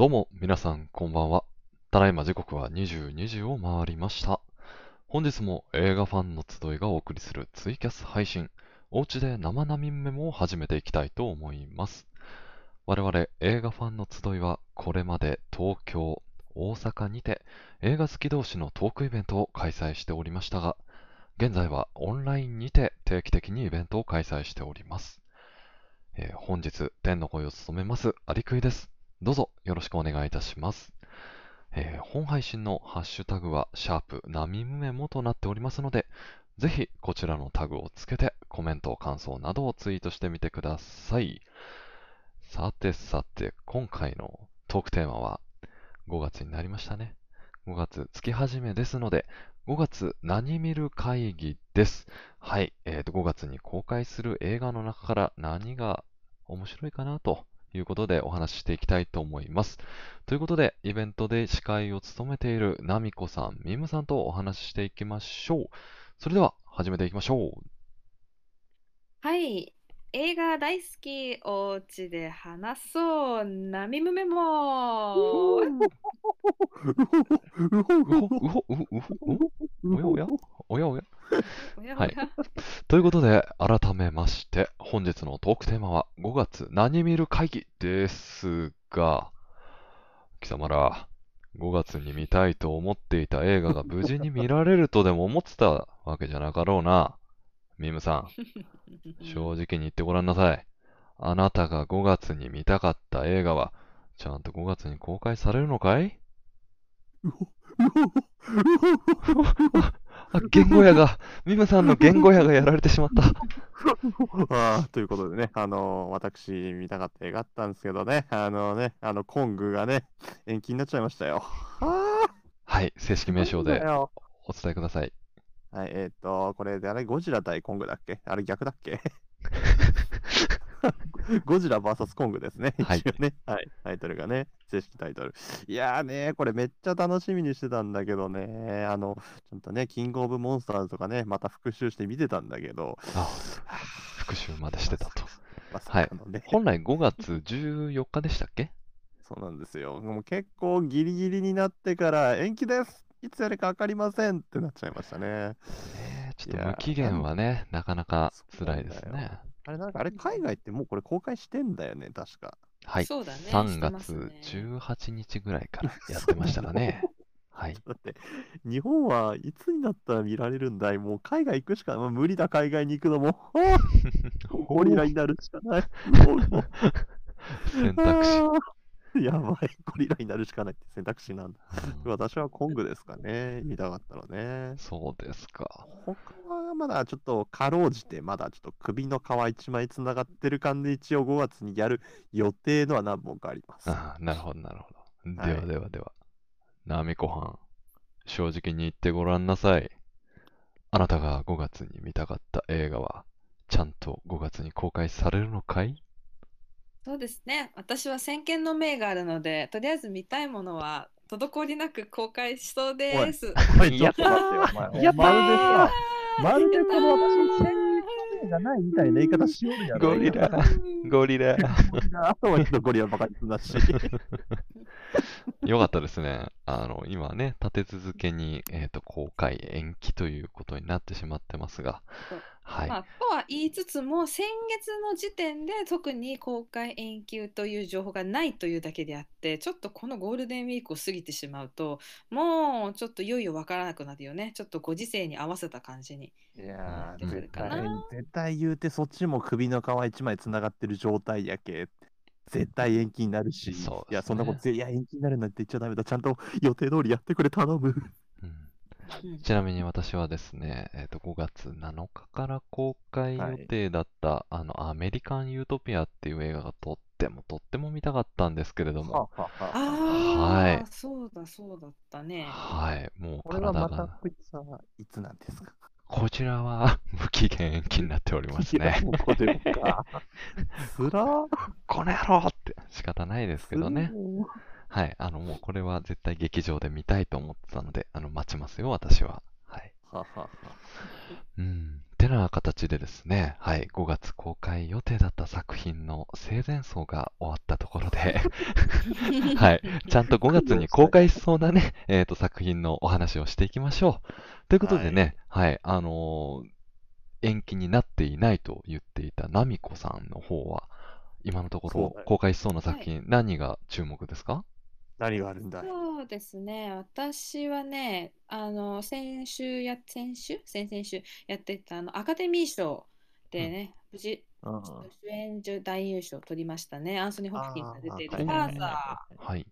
どうも、皆さん、こんばんは。ただいま時刻は22時を回りました。本日も映画ファンの集いがお送りするツイキャス配信、おうちで生並みメモを始めていきたいと思います。我々映画ファンの集いは、これまで東京、大阪にて映画好き同士のトークイベントを開催しておりましたが、現在はオンラインにて定期的にイベントを開催しております。えー本日、天の声を務めます、アリクイです。どうぞよろしくお願いいたします。えー本配信のハッシュタグは、シャープナミムメモとなっておりますので、ぜひこちらのタグをつけてコメント、感想などをツイートしてみてください。さてさて、今回のトークテーマは5月になりましたね。5月月始めですので、5月何見る会議です。はい、えーと、5月に公開する映画の中から何が面白いかなということでお話ししていきたいと思います。ということで、イベントで司会を務めているナミコさん、ミムさんとお話ししていきましょう。それでは始めていきましょう。はい。映画大好きおうちで話そう。ナミムメモ。うほ、う。ほ、う。ほ、う。ほ、う。ほ、おやおやおやおやはいということで、改めまして、本日のトークテーマは5月何見る会議ですが、貴様ら、5月に見たいと思っていた映画が無事に見られるとでも思ってたわけじゃなかろうな。ミムさん、正直に言ってごらんなさい。あなたが5月に見たかった映画は、ちゃんと5月に公開されるのかい？あ、言語やが、ミムさんの言語やがやられてしまった。あーということでね、あのー私見たかった映画あったんですけどね、あのね、あのコングがね、延期になっちゃいましたよ。あ はい、正式名称でお伝えください。はい、えっ、と、これであれ、ゴジラ対コングだっけ？あれ逆だっけ？ゴジラ VS コングですね。はい一応ね。はい。タイトルがね。正式タイトル。いやーね、これめっちゃ楽しみにしてたんだけどね。あの、ちゃんとね、キングオブモンスターズとかね、また復習して見てたんだけど。あ、復習までしてたと。まさはいかのね。本来5月14日でしたっけ？そうなんですよ。もう結構ギリギリになってから延期ですいつやるか分かりませんってなっちゃいましたね。ねえちょっと無期限はね、なかなか辛いですね。あれなんかあれ海外ってもうこれ公開してんだよね、確か。はい。そうだね。3してます月ね18日ぐらいから やってましたかね。はい。だって日本はいつになったら見られるんだい？もう海外行くしか、まあ、無理だ海外に行くのも。ゴリラになるしかない。もうもう選択肢。あー やばい、ゴリラになるしかないって選択肢なんだ。うん私はコングですかね。見たかったのね。そうですか。他はまだちょっとかろうじてまだちょっと首の皮一枚つながってる感じで一応5月にやる予定のは何本かあります。ああなるほど、なるほど。はいではではでは。ナミコはん、正直に言ってごらんなさい。あなたが5月に見たかった映画は、ちゃんと5月に公開されるのかい？そうですね。私は先見の明があるので、とりあえず見たいものは滞りなく公開しそうです。おい、ちょっと待ってよ、お前。やったーまるでこの私、宣言がないみたいな言い方しよるやろ。ゴリラゴリラ。ゴリラ。あとはちょっとゴリラバカにすんなし。よかったですね。あの、今ね、立て続けに、えっと、公開延期ということになってしまってますがはい。まあ、とは言いつつも先月の時点で特に公開延期という情報がないというだけであってちょっとこのゴールデンウィークを過ぎてしまうともうちょっといよいよわからなくなるよねちょっとご時世に合わせた感じにいや絶対絶対言うて、そっちも首の皮一枚つながってる状態やけ。絶対延期になるし、ねいや、そんなこと、いや、延期になるなんて言っちゃダメだ。ちゃんと予定通りやってくれ、頼む。ちなみに私はですね、えっと、5月7日から公開予定だった、あの、アメリカン・ユートピアっていう映画がとってもとっても見たかったんですけれども、はははああ、はい。そうだそうだったね。はい、もうこれは体が、またこいつはいつなんですか？こちらは 無期限延期になっておりますね。これか。つらー。この野郎って仕方ないですけどねはい、あの、もうこれは絶対劇場で見たいと思ってたので、あの、待ちますよ、私は。はい。ははは。うん。てな形でですね、はい、5月公開予定だった作品の生前葬が終わったところで はい、ちゃんと5月に公開しそうなね、えっと、作品のお話をしていきましょう。ということでね、はい、あのー延期になっていないと言っていたナミコさんの方は、今のところ公開しそうな作品、何が注目ですか？何があるんだい？そうですね。私はね、あの、先週や、先週？先々週やってたあのアカデミー賞でね、無事、うん主演女大優勝を取りましたね。アンソニー・ホプキンスが出ているあーファーザー。はい。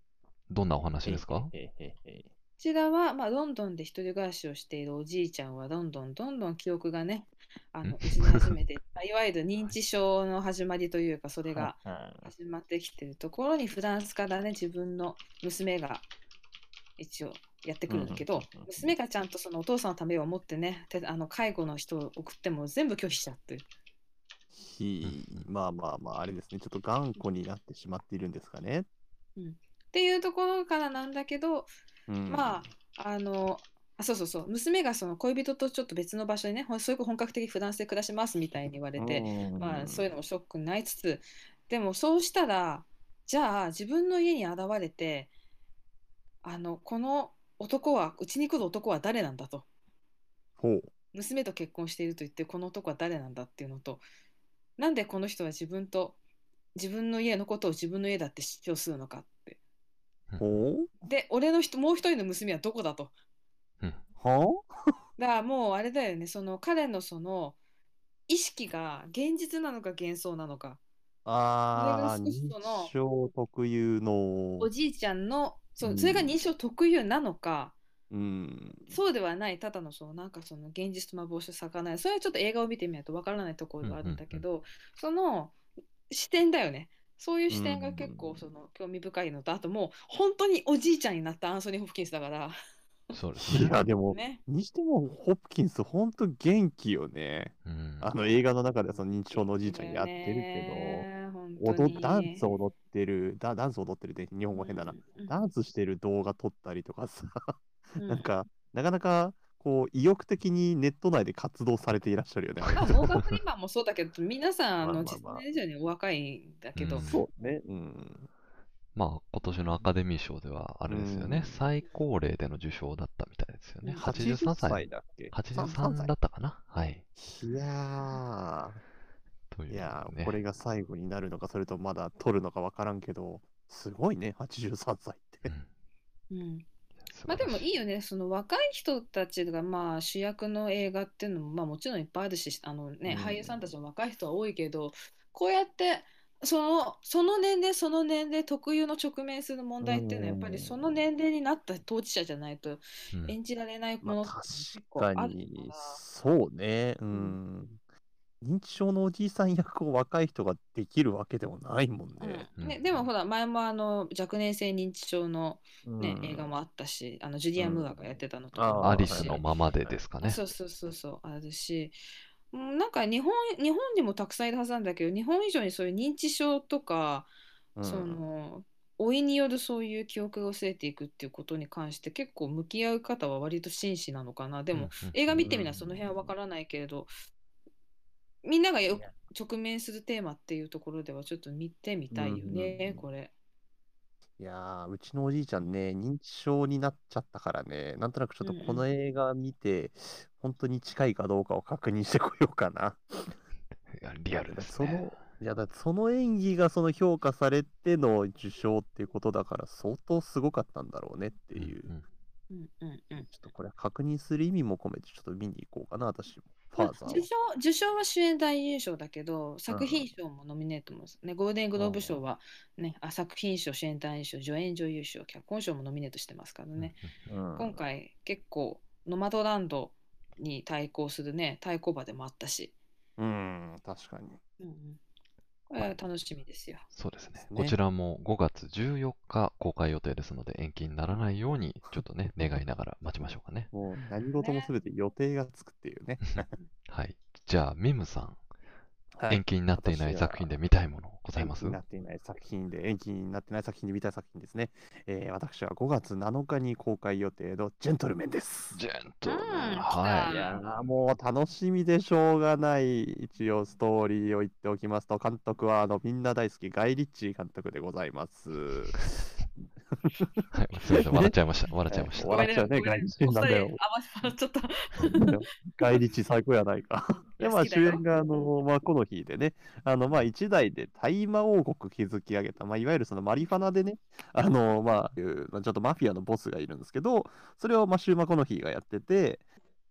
どんなお話ですか？へへへへこちらは、まあ、ロンドンで一人暮らしをしているおじいちゃんはどんどんどんどん記憶がね、あんの失い始めて、いわゆる認知症の始まりというか、それがはい始まってきてるところにフランスからね、自分の娘が一応やってくるんだけどうんうんうんうん、娘がちゃんとそのお父さんのためを思ってね、てあの介護の人を送っても全部拒否しちゃって。ひまあまあまあ、あれですね。ちょっと頑固になってしまっているんですかね。っていうところからなんだけど、うんまあ、あの、あ、そうそうそう、娘がその恋人とちょっと別の場所にね、ほんそういう本格的にフランスで暮らしますみたいに言われて、うんまあ、そういうのもショックになりつつ、でもそうしたら、じゃあ自分の家に現れて、あの、この男は、うちに来る男は誰なんだと。ほう。娘と結婚していると言って、この男は誰なんだっていうのと、なんでこの人は自分と、自分の家のことを自分の家だって主張するのかって。で、俺の人、もう一人の娘はどこだと。はだからもうあれだよね、その彼のその意識が現実なのか幻想なのか。ああ、認その知症特有の。お、じいちゃんの、そうう、ん。それが認知症特有なのか、うん、そうではない、ただのそのなんかその現実と幻を咲かない、それはちょっと映画を見てみないとわからないところがあるんだけど、その視点だよね。そういう視点が結構その興味深いのと、あともう本当におじいちゃんになったアンソニー・ホプキンスだから、そうですね。いや、でも、ね。にしても、ホプキンス、ほんと元気よね。うんあの映画の中ではその認知症のおじいちゃんやってるけど、踊ダンス踊ってる、ダダンス踊ってるって日本語変だな。うんダンスしてる動画撮ったりとかさ、うんなんか、なかなか、こう、意欲的にネット内で活動されていらっしゃるよね。あまあ、れモーガン・フリーマンもそうだけど、皆さん、あの、まあまあまあ実年以上にお若いんだけど、うんそうね。うん。まあ、今年のアカデミー賞では、あれですよね、うん。最高齢での受賞だったみたいですよね。うん。83歳。だっけ？83だったかな？はい。いやというー、いやー、ねこれが最後になるのか、それとまだ撮るのかわからんけど、すごいね、83歳って。うん。うん。まあでもいいよね、その若い人たちがまあ主役の映画っていうのもまあもちろんいっぱいあるし、あのね、うん。俳優さんたちも若い人は多いけど、こうやってそのその年齢その年齢特有の直面する問題っていうのはやっぱりその年齢になった当事者じゃないとうん。演じられないものまあ、って結確構あるかにそうね。うん。認知症のおじいさん役を若い人ができるわけでもないもんね。うん。ね、うん。でもほら前もあの若年性認知症の、ねうん。映画もあったしあのジュリアン・ムーアがやってたのとかもアリスのままでですかね。そうそうそうそうあるしうんなんか日本日本にもたくさんいるはずなんだけど日本以上にそういう認知症とか、うん。その老いによるそういう記憶が薄れていくっていうことに関して結構向き合う方は割と真摯なのかな。でも、映画見てみなその辺はわからないけれどみんながよ直面するテーマっていうところではちょっと見てみたいよね、うん。これ。いやー、うちのおじいちゃんね、認知症になっちゃったからね、なんとなくちょっとこの映画見て、本当に近いかどうかを確認してこようかな。いやリアルですそのね。いや、だってその演技がその評価されての受賞っていうことだから、相当すごかったんだろうねっていう。うんうんうんうんちょっとこれ確認する意味も込めて、ちょっと見に行こうかな、私も。受賞受賞は主演男優賞だけど、作品賞もノミネートもね、ゴールデングローブ賞は、ね、あ作品賞、主演男優賞、助演女優賞、脚本賞もノミネートしてますからね、は。うん。今回結構、ノマドランドに対抗するね、対抗馬でもあったし、うん、確かに。うんうん、これは楽しみですよ。そうですねです。ねこちらも5月14日公開予定ですので、延期にならないように、ちょっとね、願いながら待ちましょうかね。もう何事もすべて予定がつくっていうね。はい。じゃあ、ミムさん。はい延期になっていない作品で見たいものございます？延期になっていない作品で、延期になってない作品で見たい作品ですね。えー私は5月7日に公開予定のジェントルメンです。ジェントルメン。うんはいいやーもう楽しみでしょうがない、一応ストーリーを言っておきますと、監督はあのみんな大好きガイ・リッチー監督でございます。はい、すみません、笑っちゃいました。笑っちゃいました。えー笑っちゃうね外人なんだよお二人あまちょっと。ガイ・リッチー最高やないか。で、まあ主演があの、まあ、この日でね、あの、まあ一代で大麻王国築き上げた、まあいわゆるそのマリファナでね、あの、まあちょっとマフィアのボスがいるんですけど、それをまあシューマコノヒーがやってて、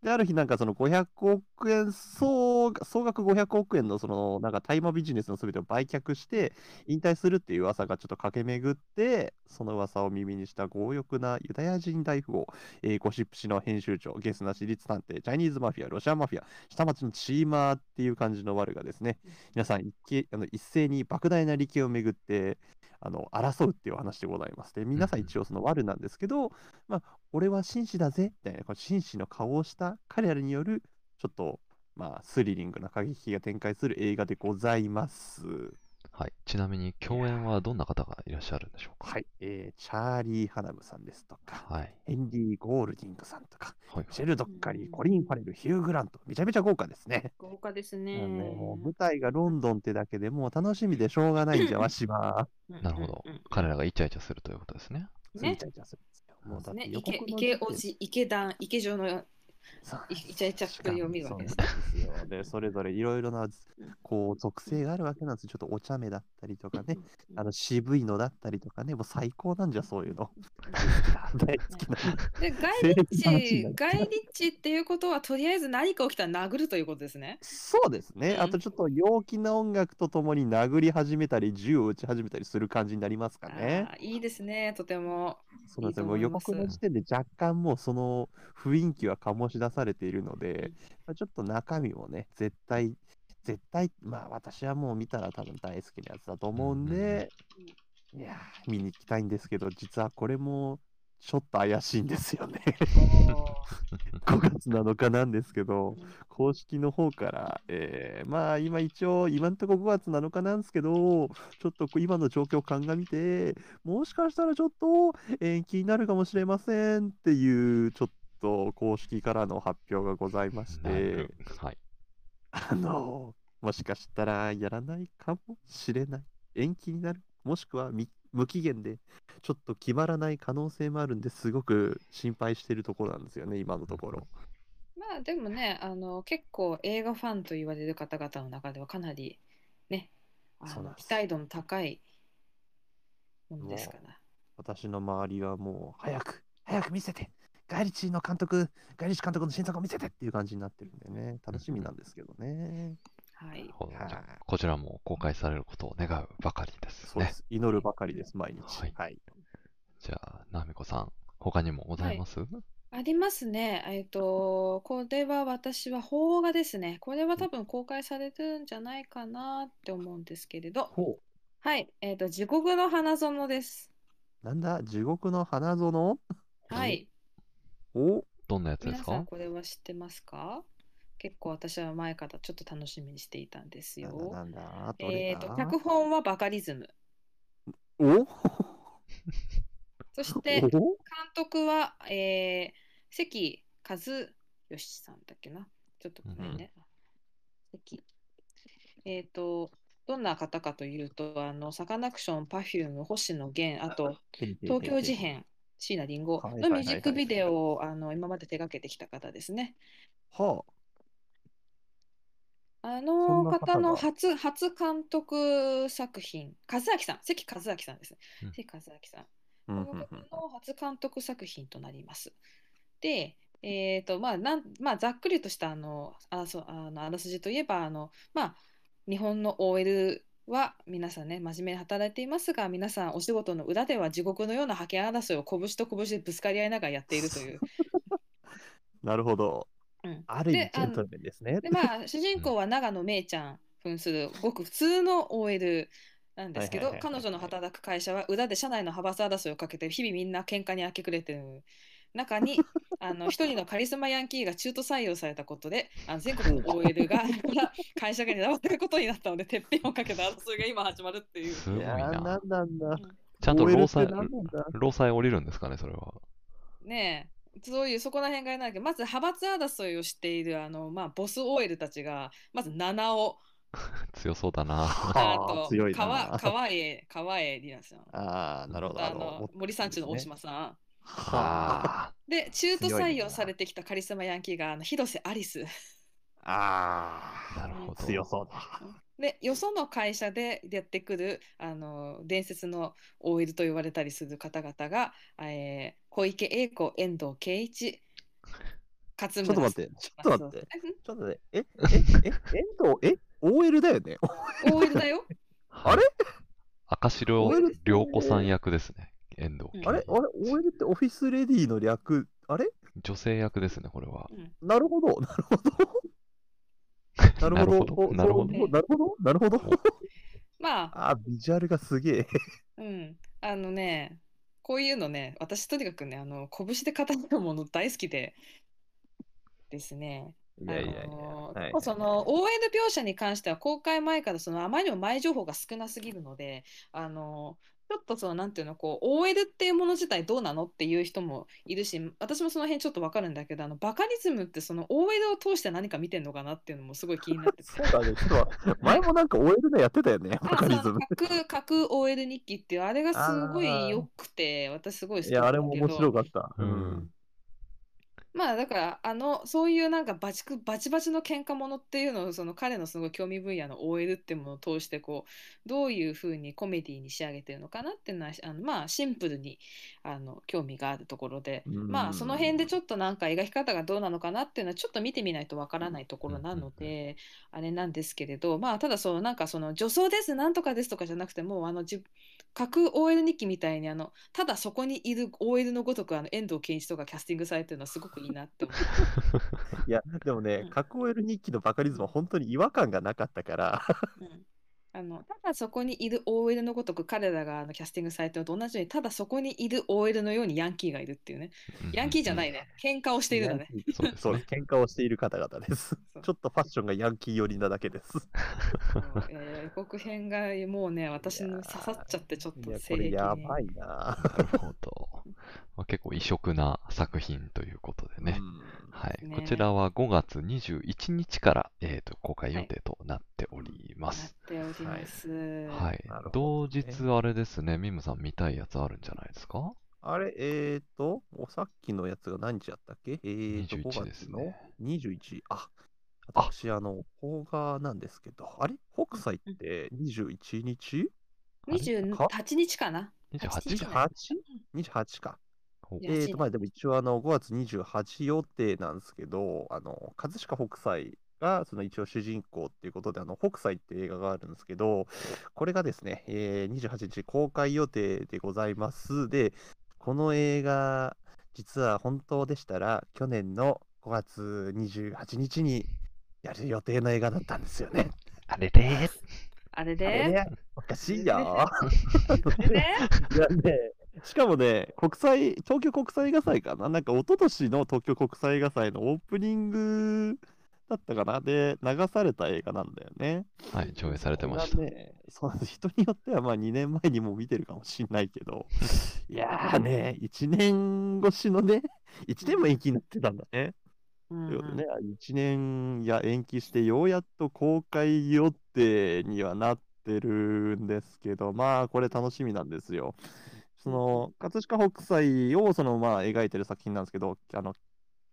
で、ある日なんかその500億円、総総額500億円のそのなんか大麻ビジネスの全てを売却して引退するっていう噂がちょっと駆け巡って、その噂を耳にした強欲なユダヤ人大富豪、えーゴシップ誌の編集長、ゲスな私立探偵、チャイニーズマフィア、ロシアマフィア、下町のチーマーっていう感じの悪がですね、皆さん一あの一斉に莫大な利権をめぐってあの争うっていうお話でございます。で、皆さん一応その悪なんですけど、まあ、俺は紳士だぜみたいな、この紳士の顔をした彼らによる、ちょっと、まあ、スリリングな過激が展開する映画でございます。はい。ちなみに、共演はどんな方がいらっしゃるんでしょうか？はい、えーチャーリー・ハナムさんですとか、はい。ヘンリー・ゴールディングさんとか、はい。シェル・ドッカリー、コリン・ファレル、ヒュー・グラント、めちゃめちゃ豪華ですね。豪華ですね。ねもう舞台がロンドンってだけでもう楽しみでしょうがないんじゃわしは。なるほどうんうんうん。彼らがイチャイチャするということですね。ねついちゃいちゃするんですよ。もうだってね、予告池の時点池おじ、池団、池城のそういイチャイチャっぷりを見るわけですですよ。で、それぞれいろいろな、こう、属性があるわけなんですよ。ちょっとお茶目だったりとかね、あの渋いのだったりとかね、もう最高なんじゃ、そういうの。大好きな。で、ガイ性リッ別の話にチなっ、ガイリッチっていうことは、とりあえず何か起きたら殴るということですね。そうですね。うんあとちょっと陽気な音楽とともに殴り始めたり、銃を撃ち始めたりする感じになりますかね。いいですね、とても。そうなんですよ。もう予告の時点で若干もうその雰囲気は醸し出されているので、まあちょっと中身もね、絶対、絶対、まあ私はもう見たら多分大好きなやつだと思うんで、いやー、見に行きたいんですけど、実はこれもちょっと怪しいんですよね。5月7日なんですけど、公式の方から、えーまあ今一応、今のところ5月7日なんですけど、ちょっと今の状況を鑑みて、もしかしたらちょっと延期になるかもしれませんっていう、ちょっと公式からの発表がございまして、はい。あの、もしかしたらやらないかもしれない。延期になる。もしくはみ無期限で、ちょっと決まらない可能性もあるんですごく心配してるところなんですよね、今のところ。まあでもね、あの結構映画ファンと言われる方々の中ではかなりね、あの期待度の高いものですから。私の周りはもう、早く、早く見せて、ガイリッチの監督、ガイリッチ監督の新作を見せてっていう感じになってるんでね、楽しみなんですけどね。はいこちらも公開されることを願うばかりですねそうで。す。祈るばかりです、毎日。はいはい。じゃあ、なみこさん、他にもございます？ありますね。えっと、これは私は邦画ですね。これは多分公開されてるんじゃないかなって思うんですけれど。ほはい。えっと、地獄の花園です。う。なんだ、地獄の花園？はい。お？どんなやつですか？皆さんこれは知ってますか？結構私は前からちょっと楽しみにしていたんですなんだ、よ。なんだ、えっと、だ脚本はバカリズム。お？そして、監お督は、えー、関和義さんだっけな？ちょっとごめんね。関。えっ、と、どんな方かというと、あの、サカナクション、パフューム、星野源、あと、東京事変、椎名林檎のミュージックビデオをあの今まで手掛けてきた方ですね。はあその方方のが初初監督作品、和明さん、関和明さんですねうん。関和明さん。この方の初監督作品となります。で、えーとまあなんまあ、ざっくりとしたあのあらそうあのあらすじといえばあの、まあ、日本の OL は皆さんね真面目に働いていますが皆さんお仕事の裏では地獄のような覇権争いを拳と拳でぶつかり合いながらやっているという。なるほど。うんある意味でジェントルメンですね。でまあ主人公は長野めいちゃん扮するごく普通の OL なんですけど彼女の働く会社は裏で社内の派閥争いをかけて日々みんな喧嘩に明け暮れてる中に あの一人のカリスマヤンキーが中途採用されたことであの全国の OL が 会社が狙われることになったのでてっぺんをかけた争いが今始まるっていう。すごいな。なんなんだ。ちゃんと労災労災降りるんですかね、それは。ねえそういうそこら辺がないけどまず派閥争いをしているあの、まあ、ボス OL たちがまず七尾強そうだな。あはあ、と。川川栄川栄里奈さんああ、なるほど。あの森三中の大島さん。ははあ。で中途採用されてきたカリスマヤンキーがあの広瀬アリス。あ。あなるほど。強そうだ。でよその会社でやってくるあの伝説の OL と言われたりする方々が、えー小池栄子遠藤圭一勝ちょっと村待って、ちょっと待って、えちょっと待って、え、え、え、遠藤、え、OL だよね？OL だよ。はい。あれ赤白涼子さん役ですね。遠藤。うん。あれ？あれ ?OL ってオフィスレディの略、あれ？女性役ですね、これは。うん。なるほど、なるほど。なるほど。おなるほどなるほど？なるほど？まあ、あ、ビジュアルがすげえ。うん、あのね、こういうのね、私とにかくね、あの拳で語るもの大好きでですね。いやいやいや。あのはいその OL 描写に関しては公開前からそのあまりにも前情報が少なすぎるので、あのちょっとそのなんていうのこう OL っていうもの自体どうなのっていう人もいるし、私もその辺ちょっとわかるんだけど、あのバカリズムってその OL を通して何か見てんのかなっていうのもすごい 気になってて。そうだね。ちょっと前もなんか OL でやってたよね。バあカリズム。架空架空 OL 日記っていうあれがすごい良くて私すごい好きいや、あれも面白かった。ううんん。まあだからあのそういうなんかバチクバチバチの喧嘩ものっていうのをその彼のすごい興味分野の OL っていうものを通してこうどういうふうにコメディに仕上げてるのかなっていうのはあのまあシンプルにあの興味があるところで。うんまあその辺でちょっとなんか描き方がどうなのかなっていうのはちょっと見てみないとわからないところなのであれなんですけれどまあただそのなんかその女装ですなんとかですとかじゃなくてもうあのじ架空 OL 日記みたいにあのただそこにいる OL のごとくあの遠藤憲一とかキャスティングされてるのはすごくいいなって思う。いや、でもうん、ね過去 OL 日記のバカリズムは本当に違和感がなかったから、うんあのただそこにいる OL のごとく彼らがあのキャスティングされてるのと同じようにただそこにいる OL のようにヤンキーがいるっていうねヤンキーじゃないね喧嘩をしているのねそうですそうね。喧嘩をしている方々です。ちょっとファッションがヤンキー寄りなだけです。そういやいや予告編がもうね私に刺さっちゃってちょっと性これ癖にやばいな。なるほど。まあ、結構異色な作品ということでね。うんはい、ねこちらは5月21日から、えー、と公開予定となっております。はい同日あれですね、ミムさん見たいやつあるんじゃないですか？あれ、えーと、おさっきのやつが何日やったっけ？えーと、21 5ですね21。あ、あ私、あの、邦画なんですけど、あれ？北斎って21日？28日かな ?28 日？か。?28?28 28か。えーと、まあでも一応あの5月28予定なんですけど、あの、葛飾北斎がその一応主人公っていうことで、あの、北斎っていう映画があるんですけど、これがですね、えー28日公開予定でございます。で、この映画、実は本当でしたら、去年の5月28日にやる予定の映画だったんですよね。あれれあれあれでね、おかしいよ。あれで いやね、しかもね、国際、東京国際映画祭かな？なんか一昨年の東京国際映画祭のオープニングだったかな？で、流された映画なんだよね。はい、上映されてましたね、そうなんです人によってはまあ2年前にも見てるかもしんないけど、いやーね、1年越しのね、1年も延期になってたんだね。うんということでね、1年や延期して、ようやっと公開予定にはなってるんですけど、まあ、これ楽しみなんですよ。その、葛飾北斎をその、まあ、描いてる作品なんですけど、あの、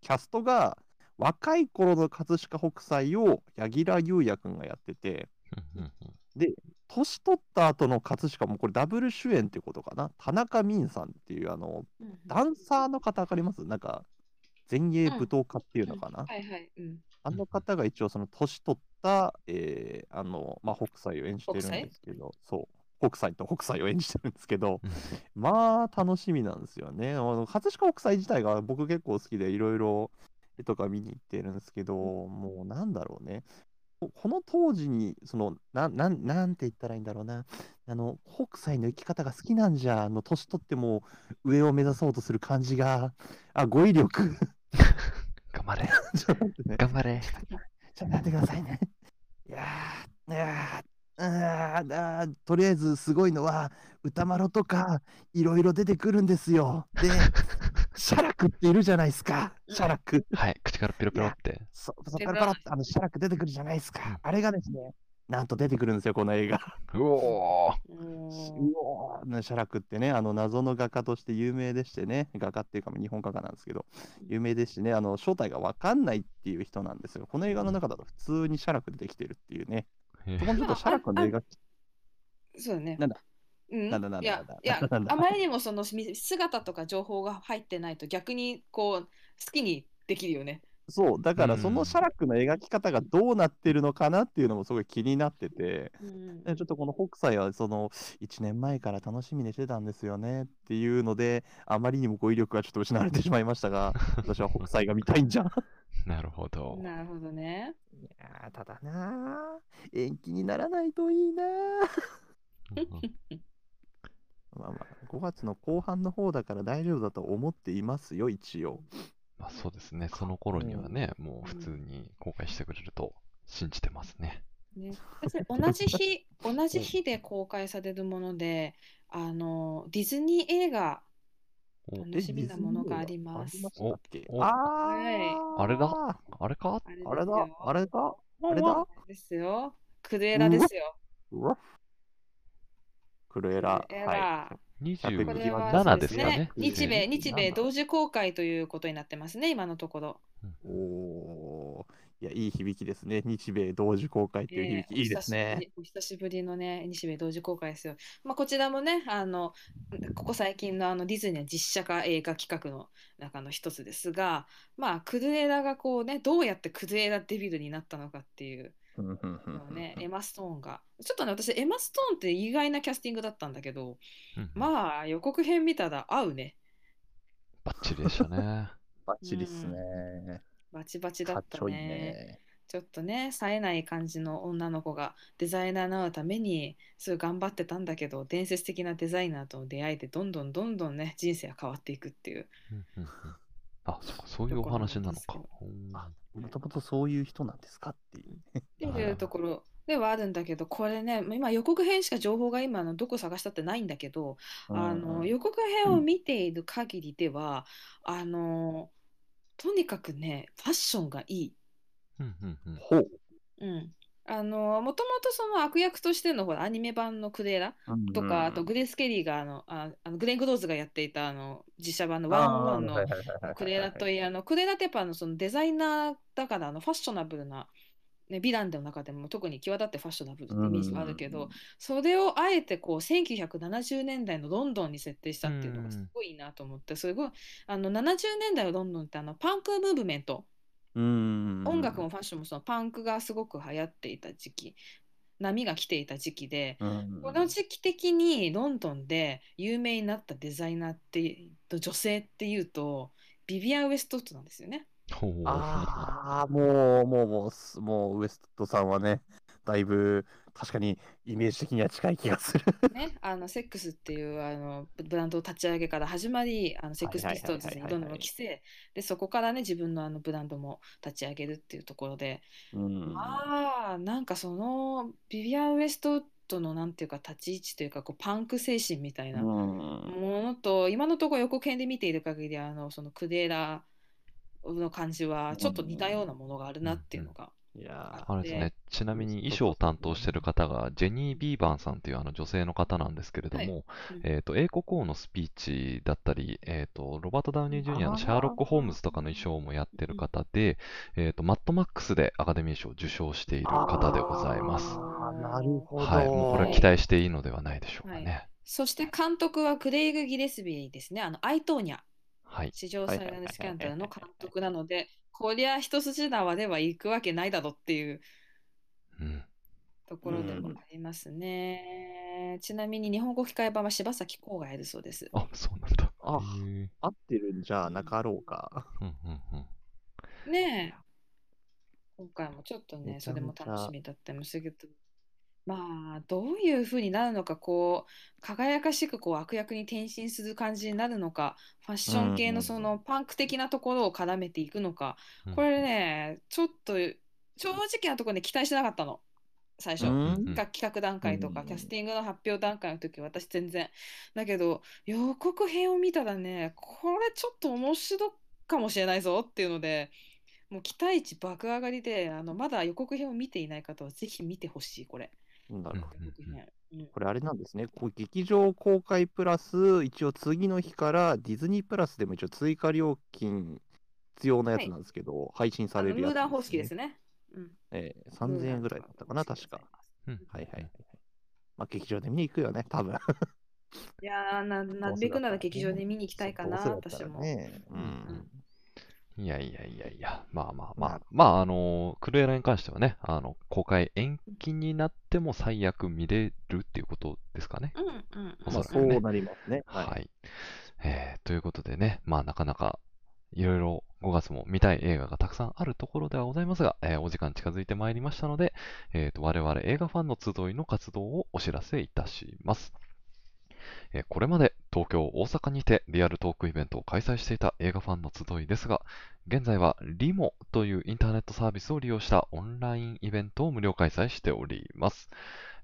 キャストが、若い頃の葛飾北斎を柳楽優弥くんがやってて、うんうんうん。年取った後の葛飾もこれダブル主演ってことかな？田中泯さんっていう、あの、うんダンサーの方わかります？なんか、前衛舞踏家っていうのかな？あの方が一応その年取った、えーあの、まあ、北斎を演じてるんですけど、そう、北斎と北斎を演じてるんですけど、うんまあ楽しみなんですよね。あの葛飾北斎自体が僕結構好きでいろいろ絵とか見に行ってるんですけど、もうなんだろうね。ここの当時に、その、なん、なん、なんて言ったらいいんだろうな。あの、北斎の生き方が好きなんじゃ、あの、年取っても上を目指そうとする感じが、あ、語彙力。頑張れ。ちょっと待ってね。頑張れ。ちょっと待ってくださいね。いやー、いやー、あーあーとりあえずすごいのは、歌丸とかいろいろ出てくるんですよ。で、写楽っているじゃないですか。写楽。はい、口からピロピロって。そそっからパラッとあの写楽出てくるじゃないですか。あれがですね、なんと出てくるんですよ、この映画。うおーううんおー写楽ってね、あの謎の画家として有名でしてね、画家っていうか日本画家なんですけど、有名でしてね、あの正体が分かんないっていう人なんですよ。この映画の中だと普通に写楽でできてるっていうね。へそこもちょっと写楽の映画、そうだね。なんだ？うん、なんだなんだいやなんだいやなんだ。あまりにもそのみ姿とか情報が入ってないと逆にこう好きにできるよね。そう、だからそのうん写楽の描き方がどうなってるのかなっていうのもすごい気になってて、うんでちょっとこの北斎はその1年前から楽しみにしてたんですよねっていうので、あまりにも語彙力がちょっと失われてしまいましたが、私は北斎が見たいんじゃん。なるほど。なるほどね。いやーただなー延期にならないといいな まあまあ、5月の後半の方だから大丈夫だと思っていますよ、一応。まあそうですね、その頃にはね、もう普通に公開してくれると信じてますね。ね、私同じ日同じ日で公開されるものであのディズニー映画お。楽しみなものがあります。お。お。あはい。ーあれだ。あれか？あれだ？あれだ？あれだ？ですよ。クルエラですよ。クルエラ。クルエはラ100これは27そうですかね。日米日米27同時公開ということになってますね今のところい。おー。いや、いい響きですね。日米同時公開っていう響き、えーいいですね。お久しぶりのね、日米同時公開ですよ。まあ、こちらもね、あの、ここ最近のあのディズニーの実写化映画企画の中の一つですが、まあ、クルエラがこうね、どうやってクルエラデビルになったのかっていうね、うんエマ・ストーンが。ちょっとね、私、エマ・ストーンって意外なキャスティングだったんだけど、うんまあ、予告編見たら合うね。バッチリでしたね。バッチリっすね。バチバチだったね。ね。ちょっとね、冴えない感じの女の子がデザイナーになるためにすごい頑張ってたんだけど、伝説的なデザイナーとの出会いでどんどんどんどんね、人生が変わっていくっていう。うんうんうんあ、そっか、そういうお話なのか。もともとそういう人なんですかっていうね。っていうところではあるんだけど、これね、今予告編しか情報が今のどこ探したってないんだけど、あの予告編を見ている限りでは、あのとにかくね、ファッションがいい。うんうんうんほう。うん。あのもともとその悪役としてのほらアニメ版のクレーラとか、あとグレース・ケリーがあのああのグレン・グローズがやっていたあの実写版のワンオンワンのクレーラといいあのクレーラってやっぱあのそのデザイナーだからあのファッショナブルな、ね、ヴィランの中でも特に際立ってファッショナブルってイメージがあるけど、それをあえてこう1970年代のロンドンに設定したっていうのがすごいなと思って、すごいあの70年代のロンドンってあのパンクムーブメントうん音楽もファッションもそのパンクがすごく流行っていた時期波が来ていた時期で、うんこの時期的にロンドンで有名になったデザイナーってと女性っていうとビビアン・ウエストウッドなんですよね。ああ、もう、もう、もうす、もう、ウエストさんはね、だいぶ、確かに、イメージ的には近い気がする。ね、あのセックスっていうあのブブランド立ち上げから始まりあのセックスピストルズにどんどん規制でそこからね自分のあのブランドも立ち上げるっていうところで、うん。ああなんかそのビビアン・ウエストウッドのなんていうか立ち位置というかこうパンク精神みたいなうんものと今のところ予告編で見ている限りあのそのクデーラの感じはちょっと似たようなものがあるなっていうのがいやあれですね、ちなみに衣装を担当してる方が、ジェニー・ビーバンさんというあの女性の方なんですけれども、うん。えっ、と、英国王のスピーチだったり、えっ、と、ロバート・ダウニー・ジュニアのシャーロック・ホームズとかの衣装もやってる方で、えっ、と、マッドマックスでアカデミー賞を受賞している方でございます。なるほど。はい、もうこれは期待していいのではないでしょうかはね。そして監督はクレイグ・ギレスビーですね。あのアイトーニャはい。史上最大のスキャンダルの監督なのでこりゃ一筋縄では行くわけないだろっていううん。ところでもありますね。ちなみに日本語吹き替え版は柴咲コウがやるそうです。あ、そうなんだ。あ合ってるんじゃなかろうか。うんうんうん。ね今回もちょっとね、それも楽しみだったりもするけど、まあ、どういうふうになるのか、こう、輝かしくこう悪役に転身する感じになるのか、ファッション系のそのパンク的なところを絡めていくのか、うんこれね、ちょっと正直なところで期待してなかったの、最初。うんうん。企画段階とか、うんキャスティングの発表段階の時私全然。だけど予告編を見たらねこれちょっと面白いかもしれないぞっていうのでもう期待値爆上がりであのまだ予告編を見ていない方はぜひ見てほしいこれなるほど。これあれなんですね。こう劇場公開プラス、一応次の日からディズニープラスでも一応追加料金必要なやつなんですけど、配信されるやつ、ムーダン方式です。ね、うん、えー、3000円ぐらいだったかな、確か。うんはいはいはいはい。まあ劇場で見に行くよね、多分。いやーななるべくなら劇場で見に行きたいかな、どうせだった私も、らね。ううんん。いやいやいやいや、まあまあまあまあ、あの、クルエラに関してはね、あの、公開延期になっても最悪見れるっていうことですかね。うんうんおそらくねそうなりますね。はい。はい。えーということでね、まあなかなかいろいろ5月も見たい映画がたくさんあるところではございますが、えーお時間近づいてまいりましたので、えーと我々映画ファンの集いの活動をお知らせいたします。えーこれまで東京、大阪にてリアルトークイベントを開催していた映画ファンの集いですが、現在はリモというインターネットサービスを利用したオンラインイベントを無料開催しております。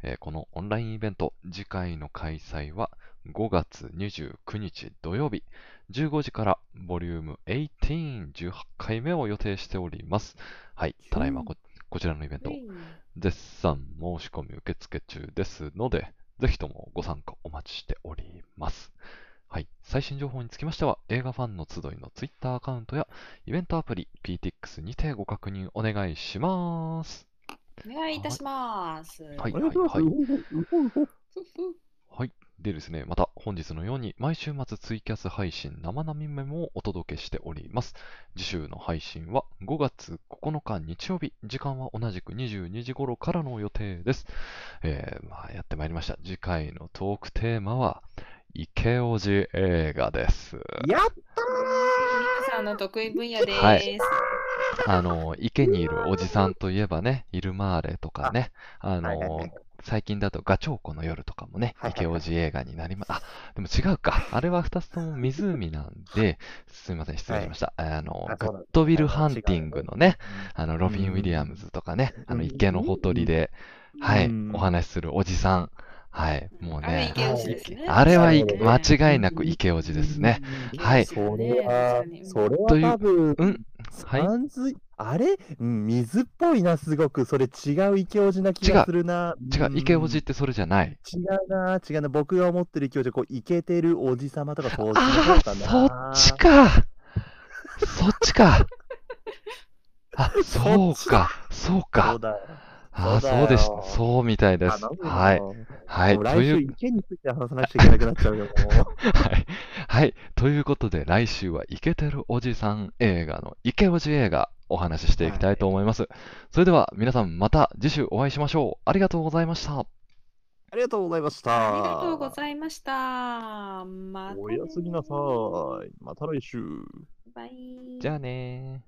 えーこのオンラインイベント、次回の開催は5月29日土曜日、15時からボリューム18、18回目を予定しております。はい、ただいまここちらのイベント、絶賛申し込み受付中ですので、ぜひともご参加お待ちしております。はい、最新情報につきましては、映画ファンの集いの Twitter アカウントやイベントアプリ PTX にてご確認お願いします。お願いいたします。はいありがとうございます。うほうほうふふはい。でですね、また本日のように毎週末ツイキャス配信生並みメモをお届けしております。次週の配信は5月9日日曜日、時間は同じく22時頃からの予定です。えーまあ、やってまいりました。次回のトークテーマは、池オジ映画です。やっ皆さんの得意分野です。はいあの、池にいるおじさんといえばね、イルマーレとかね、あの、はいはいはい最近だとガチョウコの夜とかもね、はいはいはい。池オジ映画になります。あ、でも違うか。あれは二つとも湖なんで、すみません、失礼しました。あの、グあそうなんだッドウィルハンティングのね、あの、ロビン・ウィリアムズとかね、あの、池のほとりで、はい、うん。お話しするおじさん。はい、もうあれね。あれは間違いなく池オジですね。はい。それは、それというは多分、うんはいさんずいあれ？うん水っぽいな、すごく。それ違う池オジな気がするな。違う、池オジっうんてそれじゃない。違うな、違うな。僕が思ってる池オジは、こう、イケてるおじさまとか、そうかな。そっちか。そっちか。あ、そうか、そうそかそうだよそうでした。そうみたいです。はい。はい。という、来週池について話さなくちゃいけなくなっちゃうよ。はい。はい。ということで、来週はイケてるおじさん映画のイケおじ映画お話ししていきたいと思います。それでは皆さんまた次週お会いしましょう。ありがとうございました。ありがとうございました。ありがとうございました。またねおやすみなさい。また来週。バイ。じゃあねー。